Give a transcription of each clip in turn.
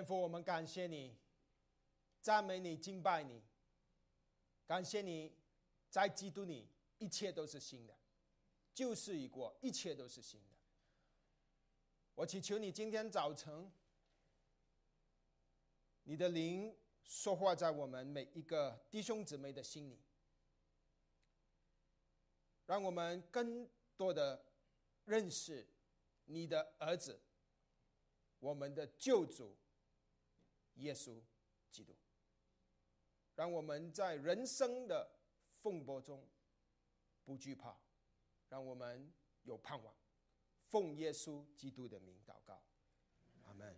天父，我们感谢你，赞美你，敬拜你，感谢你，在基督里一切都是新的，旧事已过，一切都是新的。我祈求你今天早晨，你的灵说话在我们每一个弟兄姊妹的心里，让我们更多的认识你的儿子，我们的救主耶稣基督，让我们在人生的风波中不惧怕，让我们有盼望。奉耶稣基督的名祷告，阿门。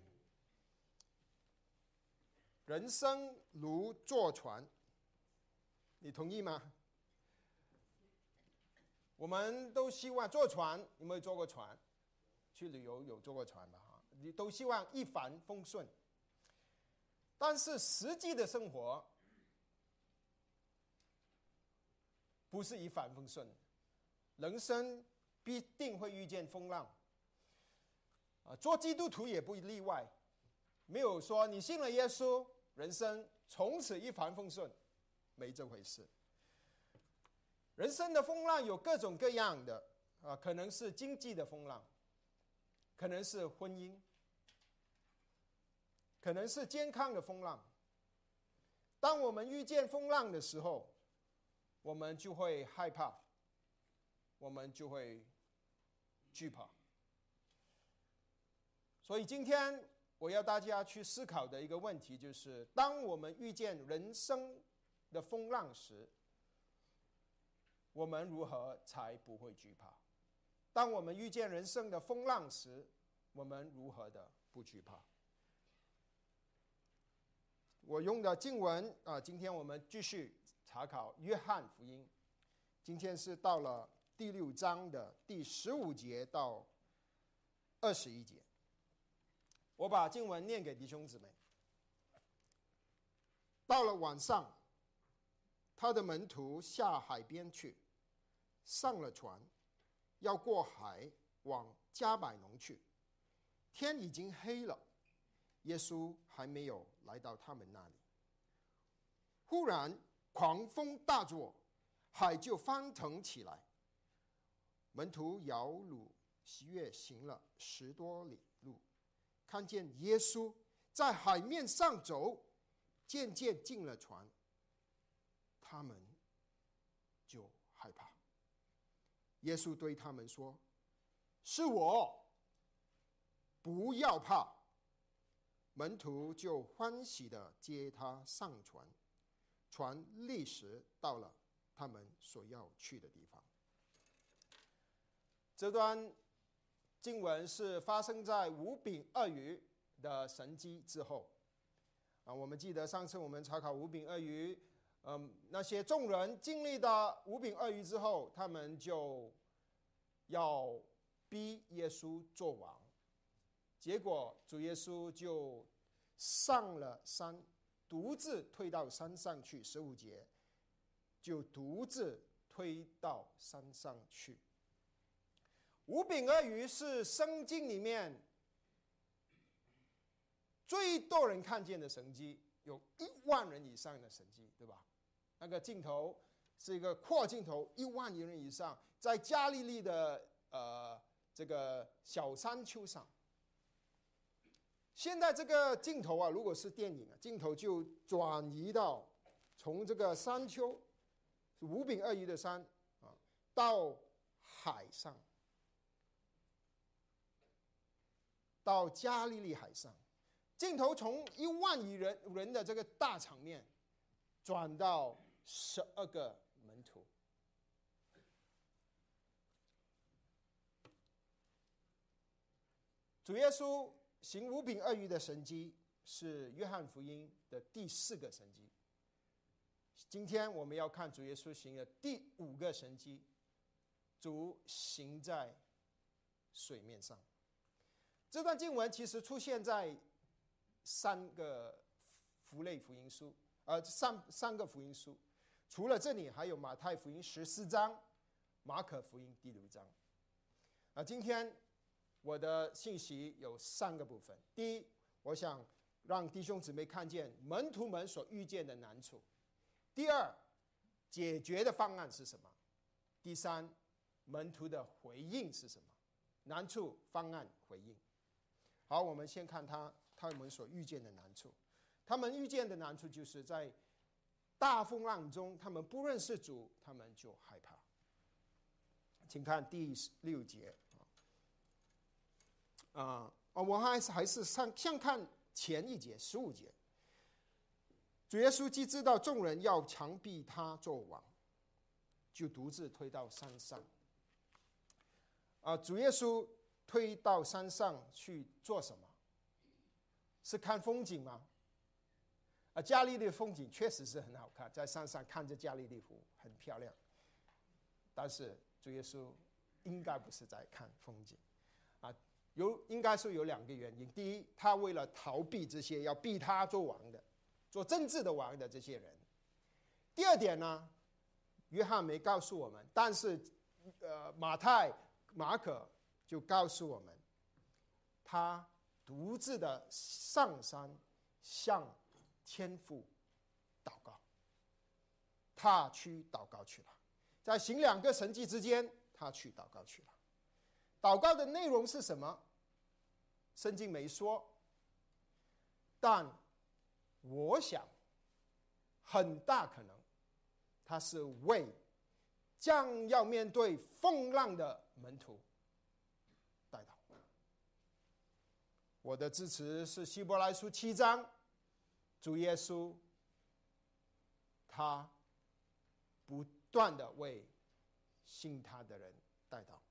人生如坐船，你同意吗？我们都希望坐船，有没有坐过船？去旅游有坐过船吧？哈，你都希望一帆风顺。但是实际的生活不是一帆风顺，人生。必定会遇见风浪，啊，做基督徒也不例外。没有说你信了耶稣，人生从此一帆风顺，没这回事。人生的风浪有各种各样的，啊，可能是经济的风浪，可能是婚姻，可能是健康的风浪。当我们遇见风浪的时候，我们就会害怕。我们就会惧怕，所以今天我要大家去思考的一个问题就是：当我们遇见人生的风浪时，我们如何才不会惧怕？当我们遇见人生的风浪时，我们如何的不惧怕？我用的经文啊，今天我们继续查考约翰福音，今天是到了。第六章的第十五节到二十一节，我把经文念给弟兄姊妹。到了晚上，他的门徒下海边去，上了船，要过海往加百农去。天已经黑了，耶稣还没有来到他们那里。忽然狂风大作，海就翻腾起来。门徒摇橹喜悦行了十多里路，看见耶稣在海面上走，渐渐进了船，他们就害怕。耶稣对他们说：“是我，不要怕。”门徒就欢喜的接他上船，船立时到了他们所要去的地方。这段经文是发生在五饼二鱼的神迹之后啊。我们记得上次我们查考五饼二鱼，嗯，那些众人经历的五饼二鱼之后，他们就要逼耶稣做王，结果主耶稣就上了山，独自退到山上去。十五节就独自推到山上去。五饼二鱼是圣经里面最多人看见的神迹，有一万人以上的神迹，对吧？那个镜头是一个扩镜头，一万人以上，在加利利的呃这个小山丘上。现在这个镜头啊，如果是电影啊，镜头就转移到从这个山丘五饼二鱼的山啊，到海上。到加利利海上，镜头从一万亿人人的这个大场面，转到十二个门徒。主耶稣行五饼二鱼的神迹，是约翰福音的第四个神迹。今天我们要看主耶稣行的第五个神迹，主行在水面上。这段经文其实出现在三个福类福音书，呃，三三个福音书，除了这里，还有马太福音十四章，马可福音第六章。啊，今天我的信息有三个部分。第一，我想让弟兄姊妹看见门徒们所遇见的难处；第二，解决的方案是什么；第三，门徒的回应是什么？难处、方案、回应。好，我们先看他他们所遇见的难处。他们遇见的难处就是在大风浪中，他们不认识主，他们就害怕。请看第六节啊，啊，我还是还是上先看前一节十五节。主耶稣既知道众人要强逼他做王，就独自推到山上。啊，主耶稣推到山上去做什么？是看风景吗？啊，加利利风景确实是很好看，在山上看着加利利湖很漂亮。但是主耶稣应该不是在看风景，有应该是有两个原因：第一，他为了逃避这些要逼他做王的、做政治的王的这些人；第二点呢，约翰没告诉我们，但是呃，马太。马可就告诉我们，他独自的上山向天父祷告，他去祷告去了，在行两个神迹之间，他去祷告去了。祷告的内容是什么？圣经没说，但我想很大可能他是为。将要面对风浪的门徒，带到。我的支持是希伯来书七章，主耶稣，他不断的为信他的人带到。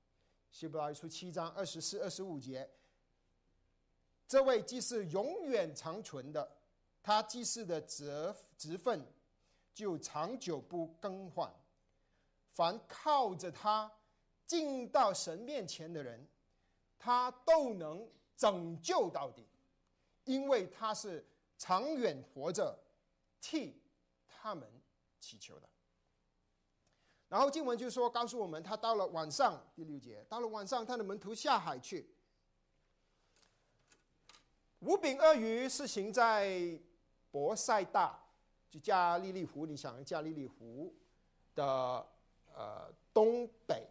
希伯来书七章二十四、二十五节，这位既是永远长存的，他既是的职职分，就长久不更换。凡靠着他进到神面前的人，他都能拯救到底，因为他是长远活着替他们祈求的。然后经文就说，告诉我们，他到了晚上第六节，到了晚上，他的门徒下海去。五饼鳄鱼是行在博塞大，就加利利湖，你想加利利湖的。呃，东北。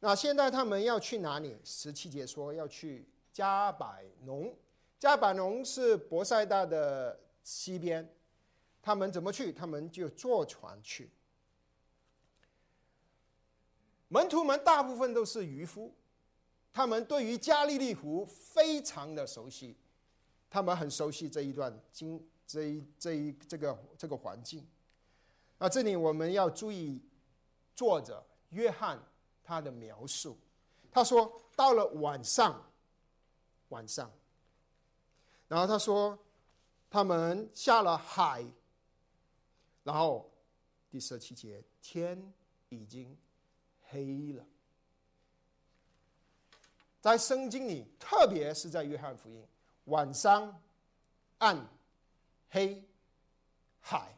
那现在他们要去哪里？十七节说要去加百农。加百农是博塞大的西边。他们怎么去？他们就坐船去。门徒们大部分都是渔夫，他们对于加利利湖非常的熟悉，他们很熟悉这一段经，这一这一这个这个环境。那这里我们要注意。作者约翰他的描述，他说到了晚上，晚上，然后他说他们下了海，然后第十七节天已经黑了，在圣经里，特别是在约翰福音，晚上暗黑海，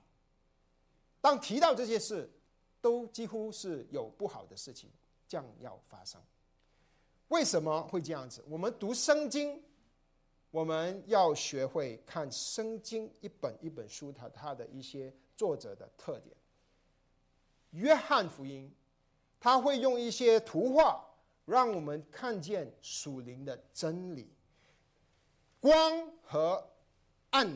当提到这些事。都几乎是有不好的事情将要发生。为什么会这样子？我们读圣经，我们要学会看圣经一本一本书，它它的一些作者的特点。约翰福音，他会用一些图画，让我们看见属灵的真理。光和暗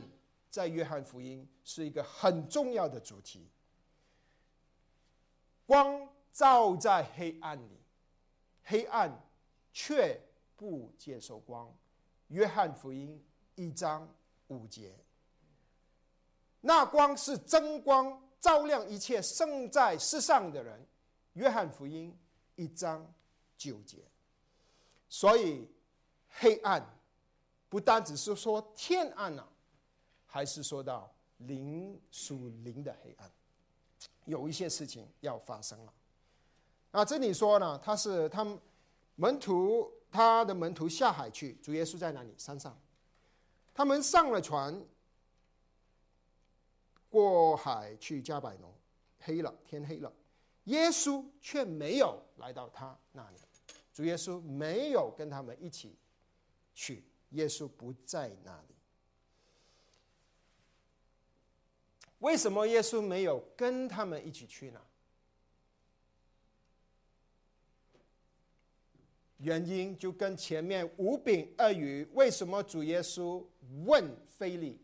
在约翰福音是一个很重要的主题。光照在黑暗里，黑暗却不接受光。约翰福音一章五节，那光是真光，照亮一切生在世上的人。约翰福音一章九节，所以黑暗不单只是说天暗了，还是说到灵属灵的黑暗。有一些事情要发生了，啊，这里说呢，他是他们门徒，他的门徒下海去，主耶稣在哪里？山上，他们上了船，过海去加百农，黑了，天黑了，耶稣却没有来到他那里，主耶稣没有跟他们一起去，耶稣不在那里。为什么耶稣没有跟他们一起去呢？原因就跟前面五饼二鱼，为什么主耶稣问菲利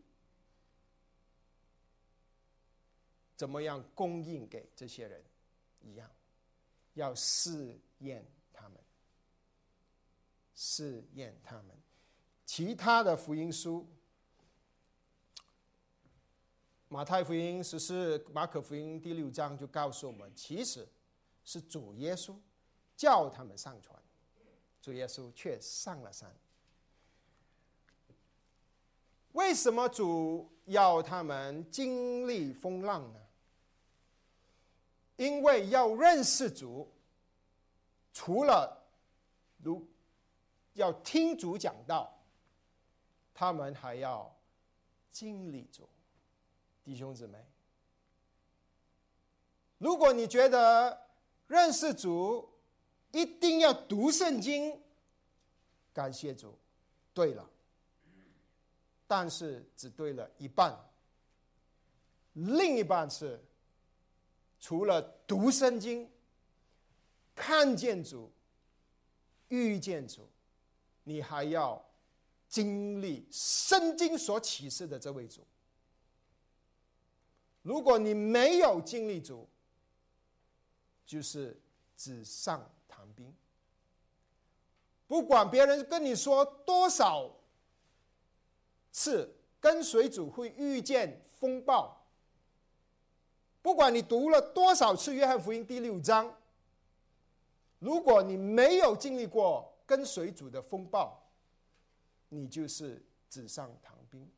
怎么样供应给这些人？一样，要试验他们，试验他们。其他的福音书，马太福音十四、马可福音第六章就告诉我们，其实是主耶稣叫他们上船。主耶稣却上了山。为什么主要他们经历风浪呢？因为要认识主，除了如要听主讲道，他们还要经历主。弟兄姊妹，如果你觉得认识主，一定要读圣经，感谢主。对了，但是只对了一半，另一半是除了读圣经、看见主、遇见主，你还要经历圣经所启示的这位主。如果你没有经历主，就是纸上。谈兵，不管别人跟你说多少次跟随主会遇见风暴，不管你读了多少次约翰福音第六章，如果你没有经历过跟随主的风暴，你就是纸上谈兵。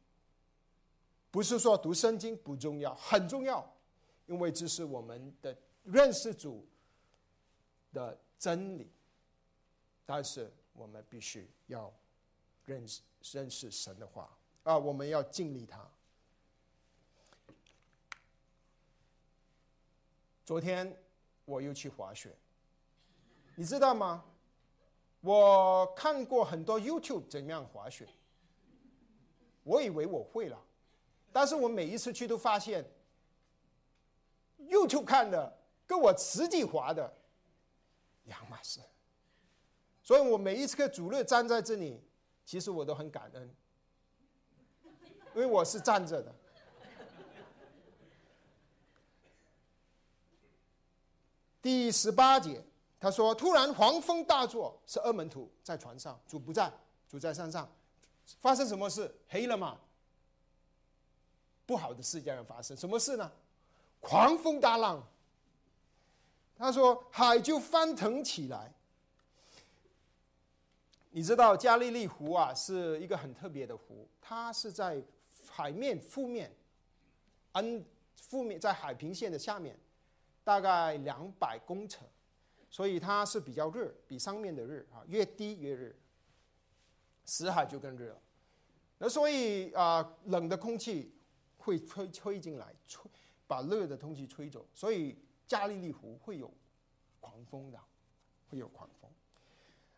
不是说读圣经不重要，很重要，因为这是我们的认识主的。真理，但是我们必须要认识认识神的话啊！我们要尽力他。昨天我又去滑雪，你知道吗？我看过很多 YouTube 怎样滑雪，我以为我会了，但是我每一次去都发现，YouTube 看的跟我实际滑的。两码事，所以我每一次跟主日站在这里，其实我都很感恩，因为我是站着的。第十八节，他说：“突然狂风大作，是二门徒在船上，主不在，主在山上，发生什么事？黑了吗？不好的事将要发生，什么事呢？狂风大浪。”他说：“海就翻腾起来。你知道加利利湖啊，是一个很特别的湖，它是在海面负面，n 负面在海平线的下面，大概两百公尺，所以它是比较热，比上面的热啊，越低越热。死海就更热了，那所以啊，冷的空气会吹吹进来，吹把热的空气吹走，所以。”加利利湖会有狂风的，会有狂风。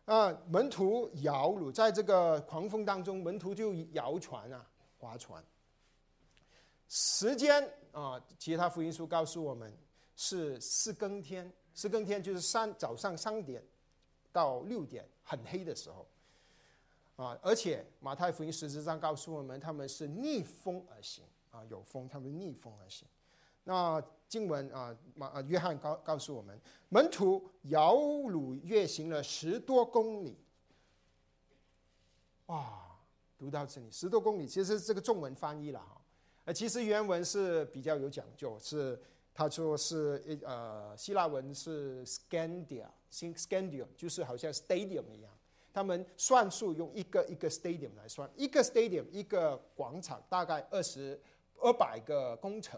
啊，门徒摇橹在这个狂风当中，门徒就摇船啊，划船。时间啊，其他福音书告诉我们是四更天，四更天就是三早上三点到六点很黑的时候。啊，而且马太福音实质上告诉我们，他们是逆风而行啊，有风，他们逆风而行。那经文啊，马啊，约翰告告诉我们，门徒摇橹跃行了十多公里。哇，读到这里，十多公里，其实这个中文翻译了哈，呃，其实原文是比较有讲究，是他说是一呃，希腊文是 scandia，scandia 就是好像 stadium 一样，他们算数用一个一个 stadium 来算，一个 stadium 一个广场大概二十二百个公尺。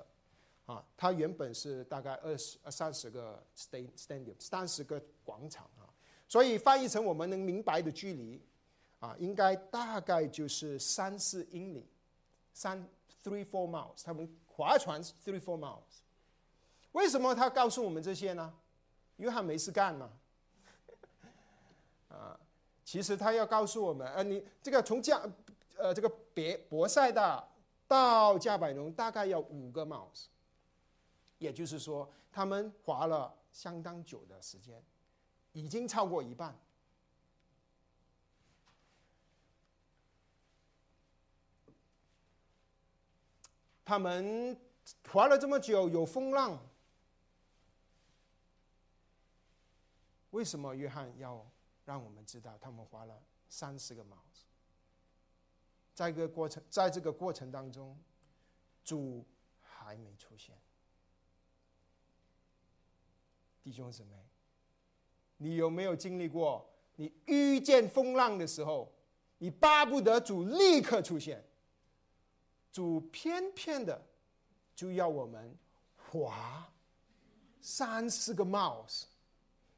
啊，它原本是大概二十、三十个 stadium，三十个广场啊，所以翻译成我们能明白的距离，啊，应该大概就是三四英里，三 three four miles。他们划船 three four miles。为什么他告诉我们这些呢？约翰没事干嘛？啊，其实他要告诉我们，呃，你这个从加，呃，这个别博塞大。到加百农大概要五个 miles，也就是说，他们划了相当久的时间，已经超过一半。他们划了这么久，有风浪，为什么约翰要让我们知道他们划了三十个 miles？在一个过程，在这个过程当中，主还没出现。弟兄姊妹，你有没有经历过？你遇见风浪的时候，你巴不得主立刻出现，主偏偏的就要我们划三四个帽子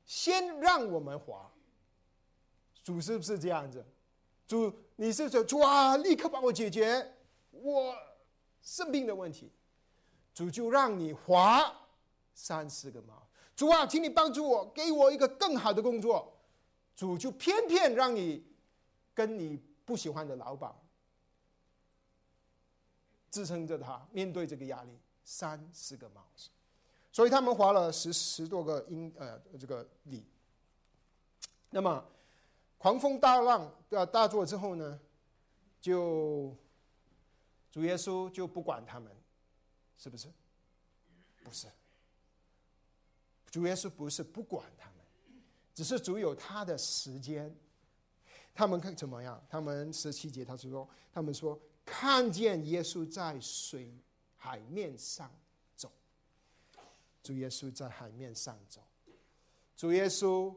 先让我们滑。主是不是这样子？主，你是说主啊，立刻帮我解决我生病的问题。主就让你滑三四个毛。主啊，请你帮助我，给我一个更好的工作。主就偏偏让你跟你不喜欢的老板支撑着他面对这个压力，三四个毛。所以他们划了十十多个英呃这个里。那么。狂风大浪的大作之后呢，就主耶稣就不管他们，是不是？不是，主耶稣不是不管他们，只是主有他的时间。他们看怎么样？他们十七节他是说，他们说看见耶稣在水海面上，主耶稣在海面上走，主耶稣。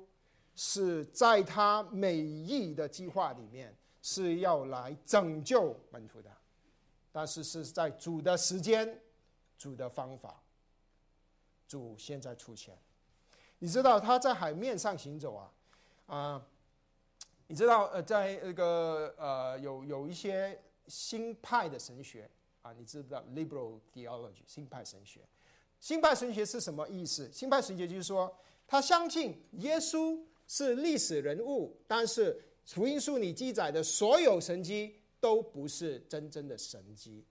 是在他美意的计划里面是要来拯救门徒的，但是是在主的时间、主的方法，主现在出现。你知道他在海面上行走啊，啊，你知道呃，在那个呃有有一些新派的神学啊，你知道 liberal theology 新派神学，新派神学是什么意思？新派神学就是说，他相信耶稣。是历史人物，但是福音书里记载的所有神迹都不是真正的神迹，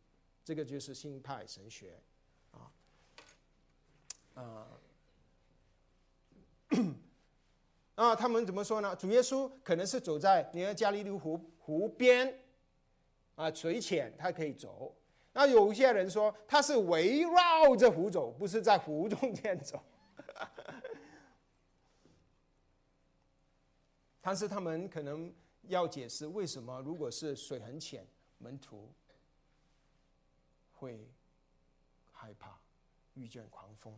这个就是新派神学，啊，啊，啊，他们怎么说呢？主耶稣可能是走在你看加利利湖湖边，啊，水浅他可以走。那有一些人说他是围绕着湖走，不是在湖中间走。但是他们可能要解释为什么，如果是水很浅，门徒会害怕遇见狂风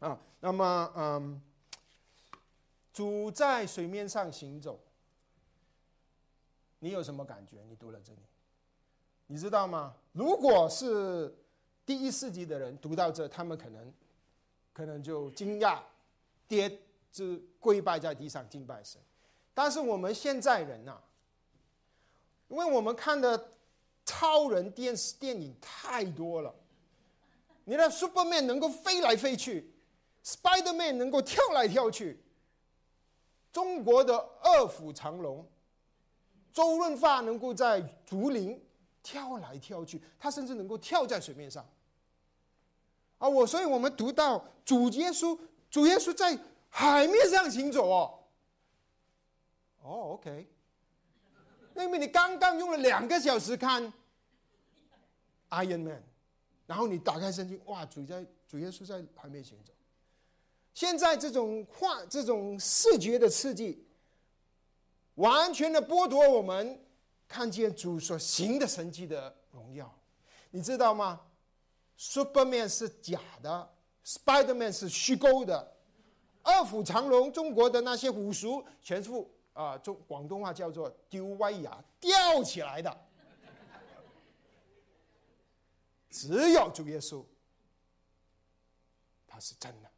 啊。那么，嗯，主在水面上行走，你有什么感觉？你读了这里，你知道吗？如果是第一世纪的人读到这，他们可能可能就惊讶，跌。是跪拜在地上敬拜神，但是我们现在人呐，因为我们看的超人电视电影太多了，你的 Superman 能够飞来飞去，Spiderman 能够跳来跳去，中国的卧虎藏龙，周润发能够在竹林跳来跳去，他甚至能够跳在水面上。啊，我所以我们读到主耶稣，主耶稣在。海面上行走哦，哦，OK，因为你刚刚用了两个小时看 Iron Man，然后你打开圣经，哇，主在主耶稣在海面行走。现在这种画，这种视觉的刺激，完全的剥夺我们看见主所行的神迹的荣耀。你知道吗？Superman 是假的，Spiderman 是虚构的。二虎长龙，中国的那些武术全副啊，中广东话叫做丢歪牙，吊起来的。只有主耶稣，他是真的，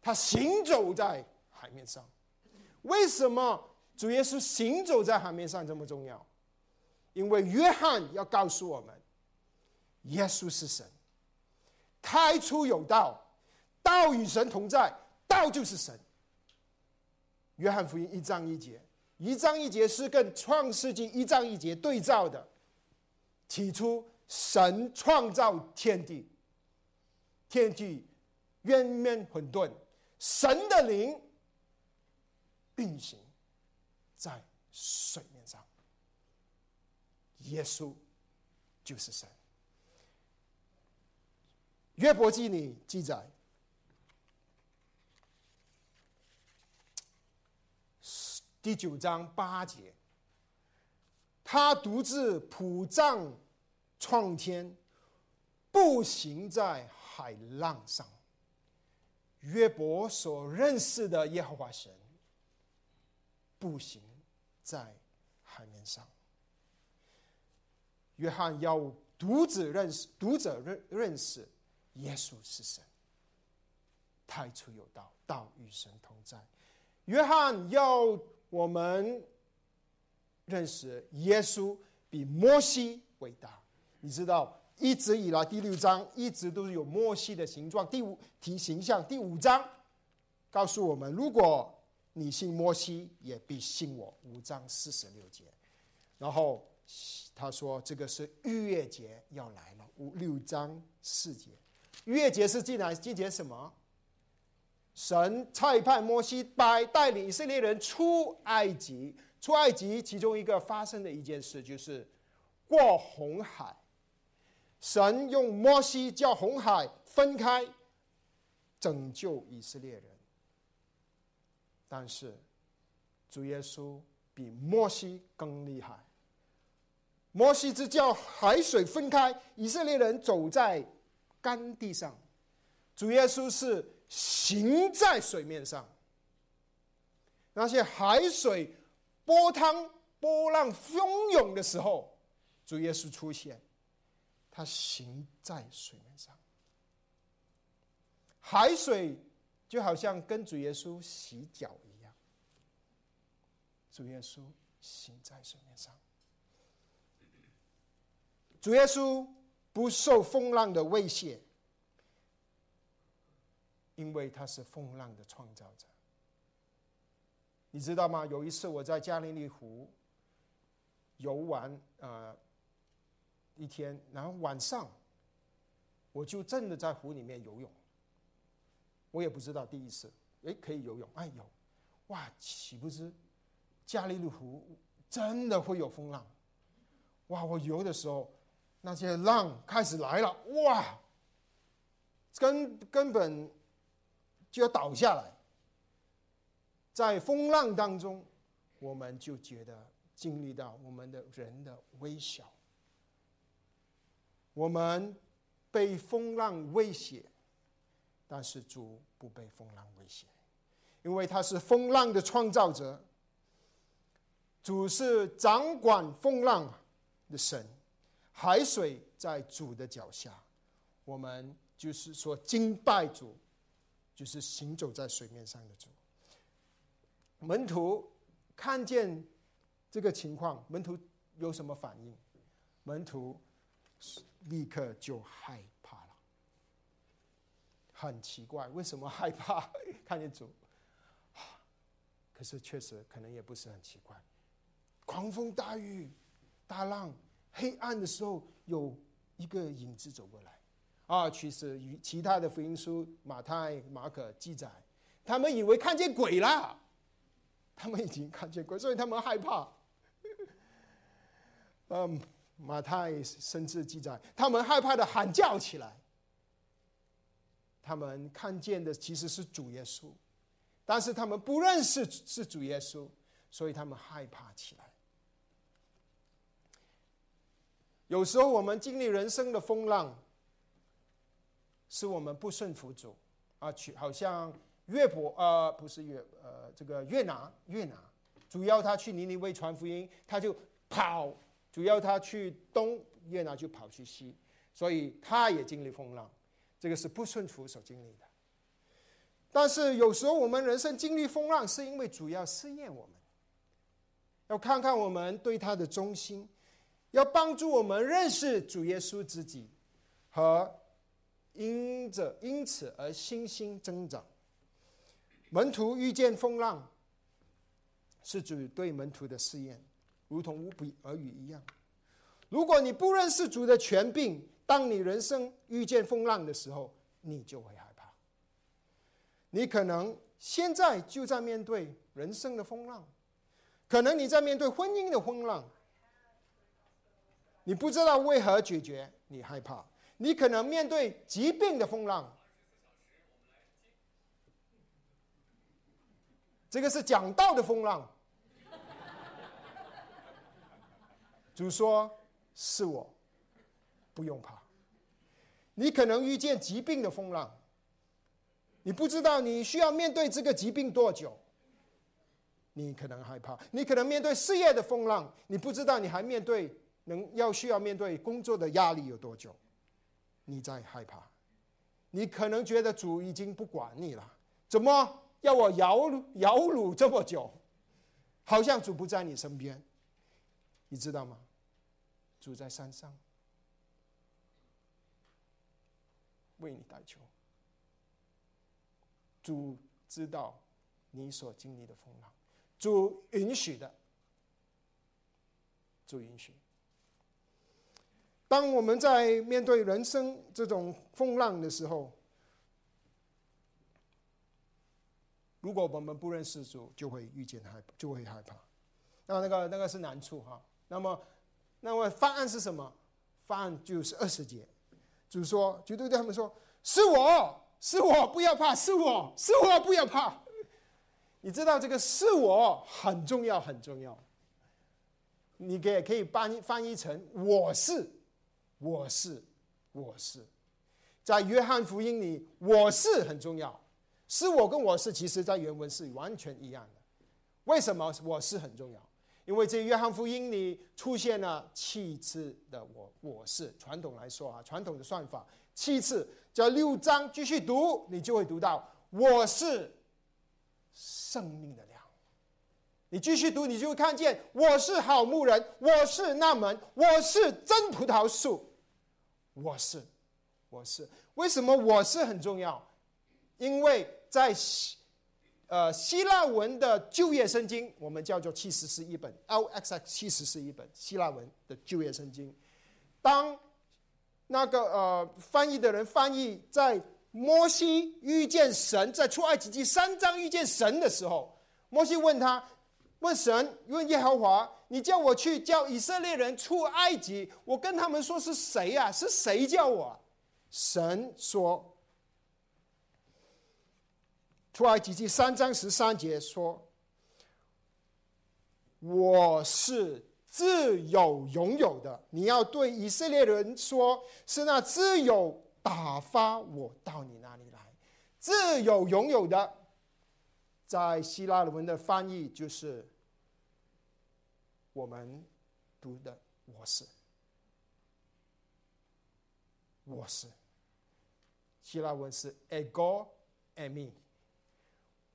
他行走在海面上。为什么主耶稣行走在海面上这么重要？因为约翰要告诉我们，耶稣是神，开出有道。道与神同在，道就是神。约翰福音一章一节，一章一节是跟创世纪一章一节对照的。起初神创造天地，天地渊面混沌，神的灵运行在水面上。耶稣就是神。约伯记里记载，第九章八节，他独自普藏创天，步行在海浪上。约伯所认识的耶和华神，步行在海面上。约翰要独自认识，读者认认识。耶稣是神，太初有道，道与神同在。约翰要我们认识耶稣比摩西伟大。你知道，一直以来第六章一直都是有摩西的形状。第五题形象，第五章告诉我们：如果你信摩西，也必信我。五章四十六节，然后他说这个是逾越节要来了。五六章四节。月节是进来季节什么？神差派摩西带带领以色列人出埃及，出埃及其中一个发生的一件事就是过红海。神用摩西叫红海分开，拯救以色列人。但是主耶稣比摩西更厉害。摩西只叫海水分开，以色列人走在。干地上，主耶稣是行在水面上。那些海水波涛波浪汹涌的时候，主耶稣出现，他行在水面上。海水就好像跟主耶稣洗脚一样，主耶稣行在水面上。主耶稣。不受风浪的威胁，因为他是风浪的创造者。你知道吗？有一次我在加利利湖游玩，呃，一天，然后晚上我就真的在湖里面游泳。我也不知道第一次，哎，可以游泳，哎呦，哇，岂不知加利利湖真的会有风浪？哇，我游的时候。那些浪开始来了，哇！根根本就要倒下来。在风浪当中，我们就觉得经历到我们的人的微小。我们被风浪威胁，但是主不被风浪威胁，因为他是风浪的创造者。主是掌管风浪的神。海水在主的脚下，我们就是说敬拜主，就是行走在水面上的主。门徒看见这个情况，门徒有什么反应？门徒立刻就害。很奇怪，为什么害怕看见主？可是确实可能也不是很奇怪，狂风大雨，大浪。黑暗的时候，有一个影子走过来，啊，其实与其他的福音书马太、马可记载，他们以为看见鬼了，他们已经看见鬼，所以他们害怕。嗯，马太甚至记载，他们害怕的喊叫起来。他们看见的其实是主耶稣，但是他们不认识是主耶稣，所以他们害怕起来。有时候我们经历人生的风浪，是我们不顺服主啊，去好像越伯呃不是越呃这个越南越南，主要他去尼尼微传福音，他就跑；主要他去东越南就跑去西，所以他也经历风浪，这个是不顺服所经历的。但是有时候我们人生经历风浪，是因为主要试验我们，要看看我们对他的忠心。要帮助我们认识主耶稣自己，和因着因此而信心增长。门徒遇见风浪，是主对门徒的试验，如同无比耳语一样。如果你不认识主的权柄，当你人生遇见风浪的时候，你就会害怕。你可能现在就在面对人生的风浪，可能你在面对婚姻的风浪，你不知道为何解决，你害怕。你可能面对疾病的风浪，这个是讲道的风浪。主说：“是我，不用怕。”你可能遇见疾病的风浪，你不知道你需要面对这个疾病多久，你可能害怕；你可能面对事业的风浪，你不知道你还面对能要需要面对工作的压力有多久，你在害怕。你可能觉得主已经不管你了，怎么要我摇摇橹这么久？好像主不在你身边，你知道吗？主在山上。为你代求，主知道你所经历的风浪，主允许的，主允许。当我们在面对人生这种风浪的时候，如果我们不认识主，就会遇见害，就会害怕。那那个那个是难处哈。那么，那么方案是什么？方案就是二十节。主说：“绝对对他们说，是我是我，不要怕，是我是我，不要怕。你知道这个是我很重要，很重要。你给可以翻翻译成我是，我是，我是。在约翰福音里，我是很重要。是我跟我是，其实在原文是完全一样的。为什么我是很重要？”因为在约翰福音里出现了七次的“我”，我是传统来说啊，传统的算法七次，叫六章继续读，你就会读到“我是生命的粮”。你继续读，你就会看见“我是好牧人”，“我是那门”，“我是真葡萄树”，“我是，我是”。为什么“我是”很重要？因为在。呃，希腊文的就业圣经，我们叫做七十是一本，LXX 七十是一本希腊文的就业圣经。当那个呃翻译的人翻译在摩西遇见神，在出埃及记三章遇见神的时候，摩西问他，问神，问耶和华，你叫我去叫以色列人出埃及，我跟他们说是谁呀？是谁叫我？神说。出埃及记三章十三节说：“我是自有拥有的。你要对以色列人说，是那自有打发我到你那里来。自有拥有的，在希腊文的翻译就是我们读的‘我是’，我是。希腊文是 ‘ego and me’。”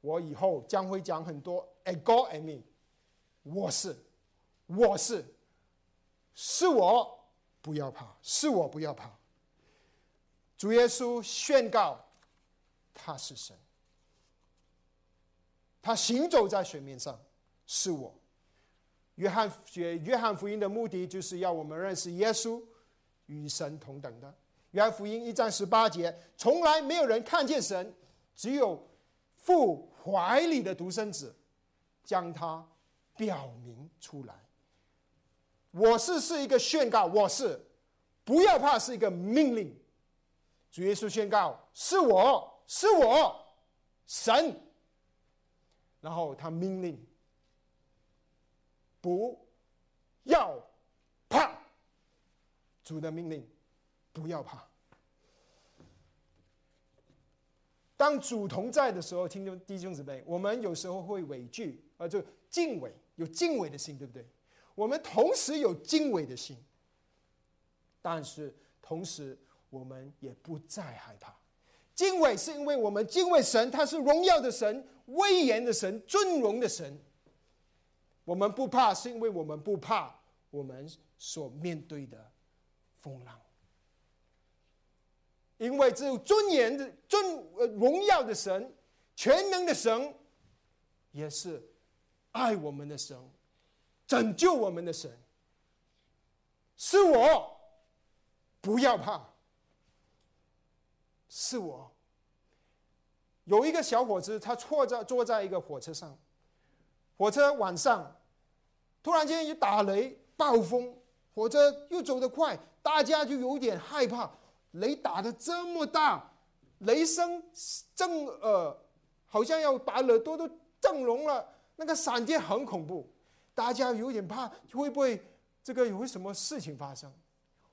我以后将会讲很多 ego and me，我是，我是，是我，不要怕，是我不要怕。主耶稣宣告，他是神，他行走在水面上，是我。约翰学约翰福音的目的就是要我们认识耶稣，与神同等的。约翰福音一章十八节，从来没有人看见神，只有。父怀里的独生子，将他表明出来。我是是一个宣告，我是不要怕是一个命令。主耶稣宣告：是我是我神。然后他命令：不要怕。主的命令：不要怕。当主同在的时候，听众弟兄姊妹，我们有时候会畏惧，啊，就敬畏，有敬畏的心，对不对？我们同时有敬畏的心，但是同时我们也不再害怕。敬畏是因为我们敬畏神，他是荣耀的神、威严的神、尊荣的神。我们不怕，是因为我们不怕我们所面对的风浪。因为只有尊严的尊呃荣耀的神，全能的神，也是爱我们的神，拯救我们的神，是我，不要怕。是我。有一个小伙子，他坐在坐在一个火车上，火车晚上，突然间一打雷，暴风，火车又走得快，大家就有点害怕。雷打的这么大，雷声震耳，好像要把耳朵都震聋了。那个闪电很恐怖，大家有点怕，会不会这个有什么事情发生？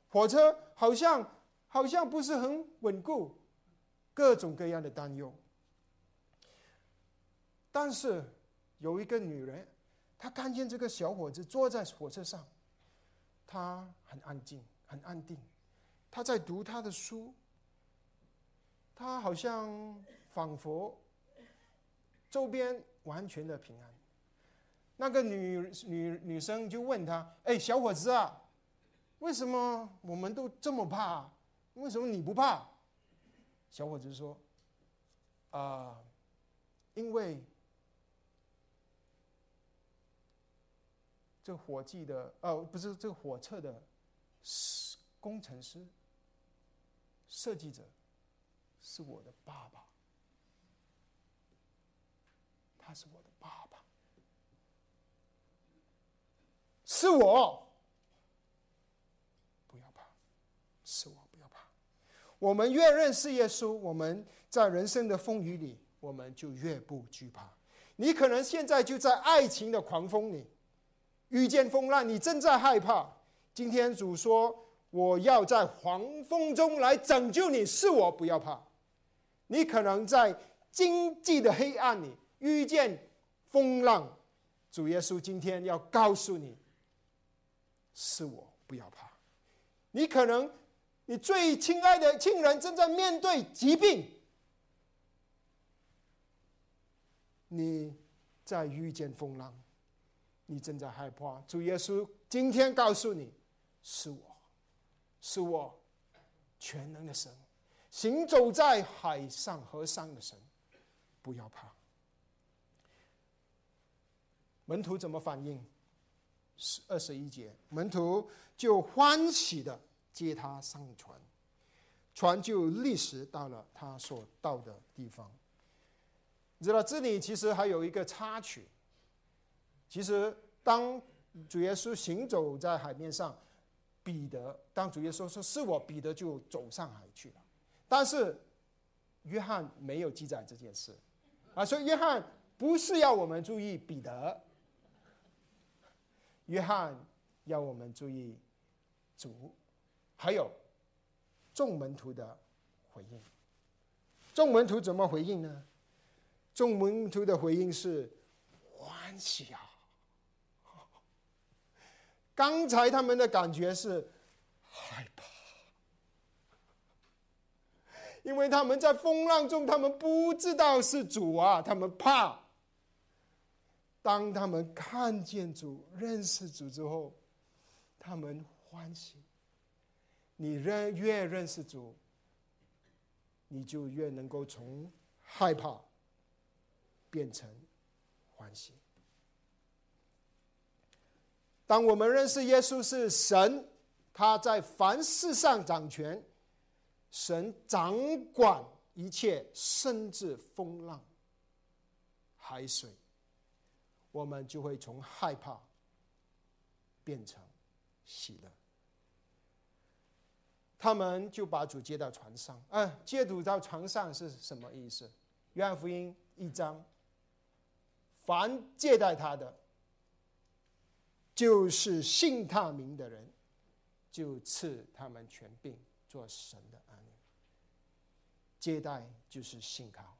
火车好像好像不是很稳固，各种各样的担忧。但是有一个女人，她看见这个小伙子坐在火车上，他很安静，很安定，他在读他的书，他好像仿佛周边完全的平安。那个女女女生就问他：“哎，小伙子啊，为什么我们都这么怕？为什么你不怕？”小伙子说：“啊，因为。”这火计的，呃，不是这火车的，工程师、设计者，是我的爸爸。他是我的爸爸，是我。不要怕，是我，不要怕。我们越认识耶稣，我们在人生的风雨里，我们就越不惧怕。你可能现在就在爱情的狂风里。遇见风浪，你正在害怕。今天主说：“我要在狂风中来拯救你，是我，不要怕。”你可能在经济的黑暗里遇见风浪，主耶稣今天要告诉你：“是我，不要怕。”你可能你最亲爱的亲人正在面对疾病，你在遇见风浪。你正在害怕，主耶稣今天告诉你：是我，是我全能的神，行走在海上河上的神，不要怕。门徒怎么反应？十二十一节，门徒就欢喜的接他上船，船就立时到了他所到的地方。你知道这里其实还有一个插曲。其实，当主耶稣行走在海面上，彼得当主耶稣说是我，彼得就走上海去了。但是，约翰没有记载这件事，啊，所以约翰不是要我们注意彼得，约翰要我们注意主，还有众门徒的回应。众门徒怎么回应呢？众门徒的回应是欢喜啊！刚才他们的感觉是害怕，因为他们在风浪中，他们不知道是主啊，他们怕。当他们看见主、认识主之后，他们欢喜。你认越认识主，你就越能够从害怕变成欢喜。当我们认识耶稣是神，他在凡事上掌权，神掌管一切，甚至风浪、海水，我们就会从害怕变成喜乐。他们就把主接到船上，嗯，接主到船上是什么意思？约翰福音一章，凡接待他的。就是信他名的人，就赐他们权柄做神的儿女。接待就是信靠。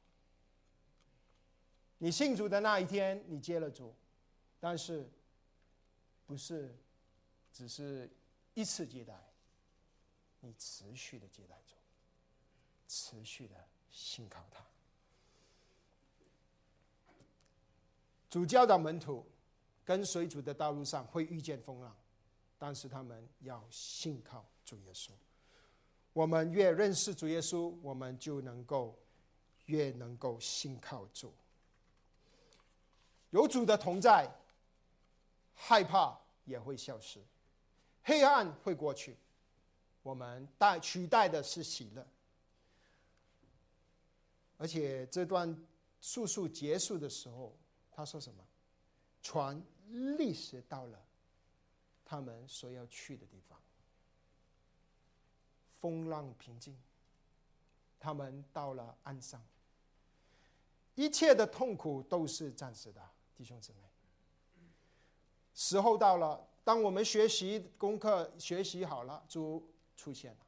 你信主的那一天，你接了主，但是不是只是一次接待，你持续的接待主，持续的信靠他。主教导门徒。跟随主的道路上会遇见风浪，但是他们要信靠主耶稣。我们越认识主耶稣，我们就能够越能够信靠主。有主的同在，害怕也会消失，黑暗会过去，我们代取代的是喜乐。而且这段诉述结束的时候，他说什么？船历史到了他们所要去的地方，风浪平静，他们到了岸上。一切的痛苦都是暂时的，弟兄姊妹。时候到了。当我们学习功课学习好了，主出现了，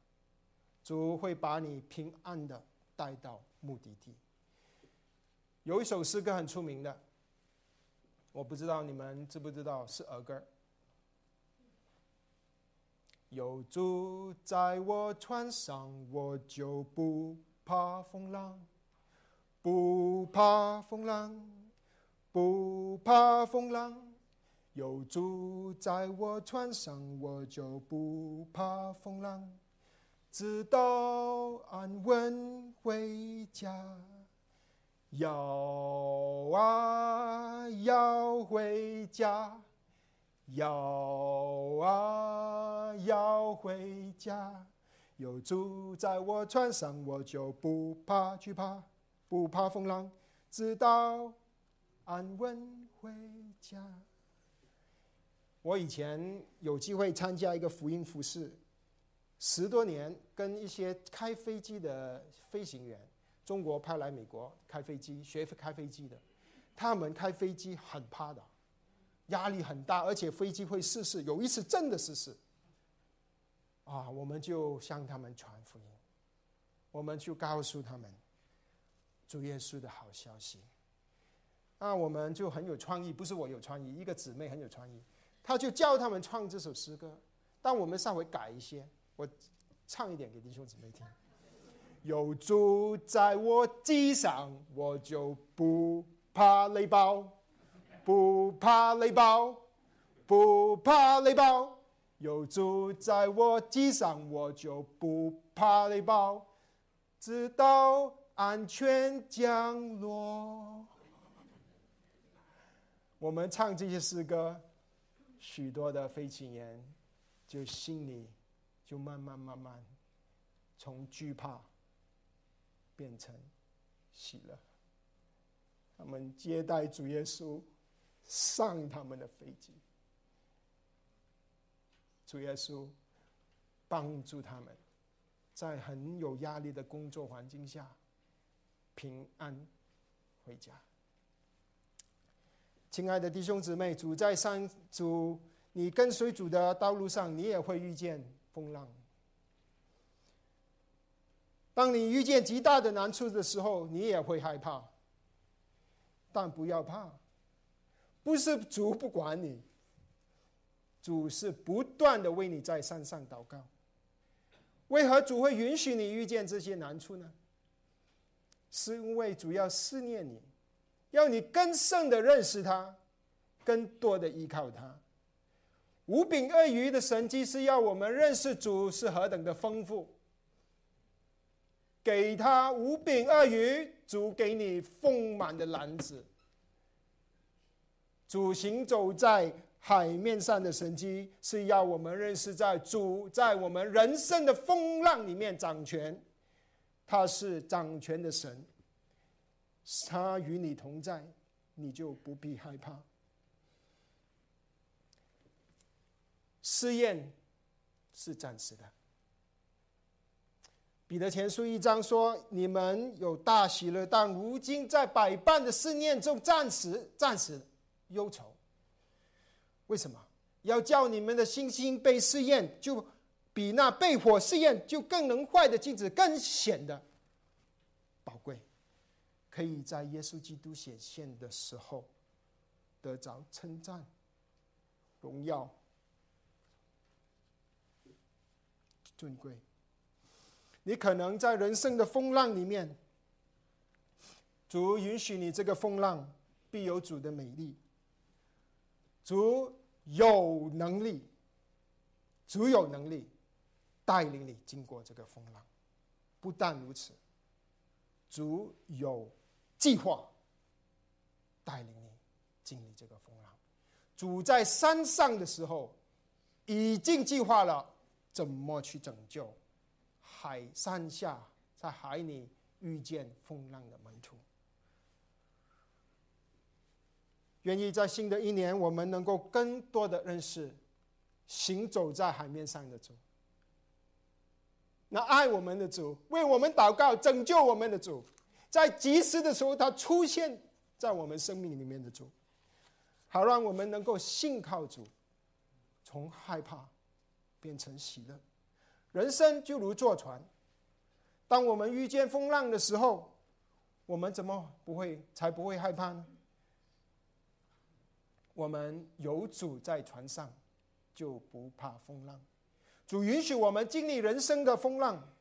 主会把你平安的带到目的地。有一首诗歌很出名的，我不知道你们知不知道，是儿歌。有主在我船上，我就不怕风浪，不怕风浪，不怕风浪。有主在我船上，我就不怕风浪，直到安稳回家。要啊要回家，要啊要回家。有主在我船上，我就不怕惧怕，不怕风浪，直到安稳回家。我以前有机会参加一个福音服饰，十多年，跟一些开飞机的飞行员，中国派来美国开飞机学开飞机的，他们开飞机很怕的，压力很大，而且飞机会失事，有一次真的失事。啊，我们就向他们传福音，我们就告诉他们主耶稣的好消息。那我们就很有创意，不是我有创意，一个姊妹很有创意。他就教他们唱这首诗歌，但我们稍微改一些，我唱一点给弟兄姊妹听。有主在我机上，我就不怕雷暴，不怕雷暴，不怕雷暴。有主在我机上，我就不怕雷暴，直到安全降落。我们唱这些诗歌。许多的飞行员就心里就慢慢慢慢从惧怕变成喜乐。他们接待主耶稣上他们的飞机，主耶稣帮助他们在很有压力的工作环境下平安回家。亲爱的弟兄姊妹，主在上主，你跟随主的道路上，你也会遇见风浪。当你遇见极大的难处的时候，你也会害怕。但不要怕，不是主不管你，主是不断的为你在山上祷告。为何主会允许你遇见这些难处呢？是因为主要思念你。要你更深的认识他，更多的依靠他。五饼二鱼的神迹是要我们认识主是何等的丰富。给他五饼二鱼，主给你丰满的篮子。主行走在海面上的神迹，是要我们认识在主在我们人生的风浪里面掌权，他是掌权的神。他与你同在，你就不必害怕。试验是暂时的。彼得前书一章说：“你们有大喜乐，但如今在百般的试验中，暂时暂时忧愁。为什么？要叫你们的信心被试验，就比那被火试验就更能坏的镜子更显得宝贵。”可以在耶稣基督显现的时候得着称赞、荣耀、尊贵。你可能在人生的风浪里面，主允许你这个风浪，必有主的美丽。主有能力，主有能力带领你经过这个风浪。不但如此，主有。计划带领你经历这个风浪。主在山上的时候，已经计划了怎么去拯救海山下在海里遇见风浪的门徒。愿意在新的一年，我们能够更多的认识行走在海面上的主，那爱我们的主，为我们祷告、拯救我们的主，在及时的时候，他出现在我们生命里面的主，好让我们能够信靠主，从害怕变成喜乐。人生就如坐船，当我们遇见风浪的时候，我们怎么不会才不会害怕呢？我们有主在船上，就不怕风浪。主允许我们经历人生的风浪，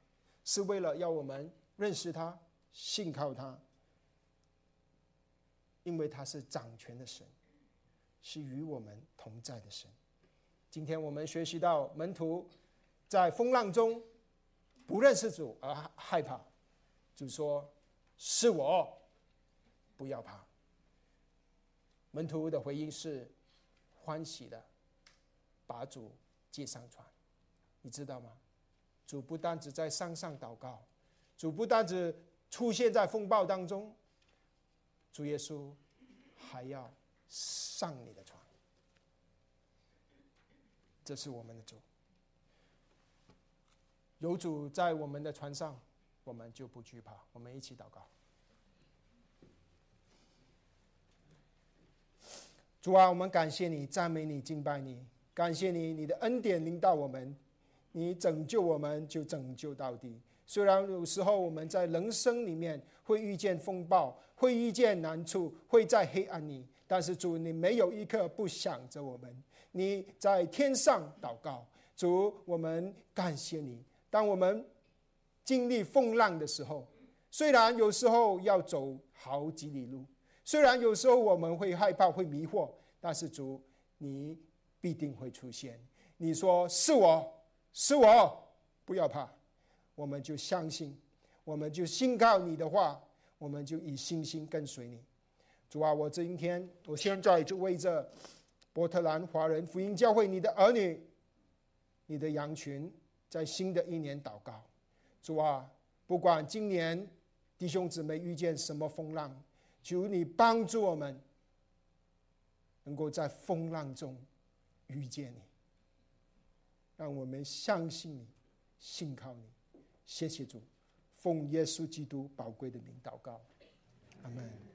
是为了要我们认识他、信靠他，因为他是掌权的神，是与我们同在的神。今天我们学习到门徒在风浪中不认识主而害怕，主说：“是我，不要怕。”门徒的回应是欢喜的，把主接上船。你知道吗？主不单只在山上祷告，主不单只出现在风暴当中，主耶稣还要上你的船。这是我们的主，有主在我们的船上，我们就不惧怕。我们一起祷告。主啊，我们感谢你，赞美你，敬拜你，感谢你，你的恩典临到我们，你拯救我们就拯救到底。虽然有时候我们在人生里面会遇见风暴，会遇见难处，会在黑暗里，但是主，你没有一刻不想着我们。你在天上祷告，主，我们感谢你。当我们经历风浪的时候，虽然有时候要走好几里路。虽然有时候我们会害怕、会迷惑，但是主，你必定会出现。你说是我是我，不要怕，我们就相信，我们就信靠你的话，我们就以信心跟随你。主啊，我今天我现在就为着波特兰华人福音教会你的儿女、你的羊群，在新的一年祷告。主啊，不管今年弟兄姊妹遇见什么风浪。求你帮助我们，能够在风浪中遇见你，让我们相信你，信靠你。谢谢主，奉耶稣基督宝贵的名祷告，阿门。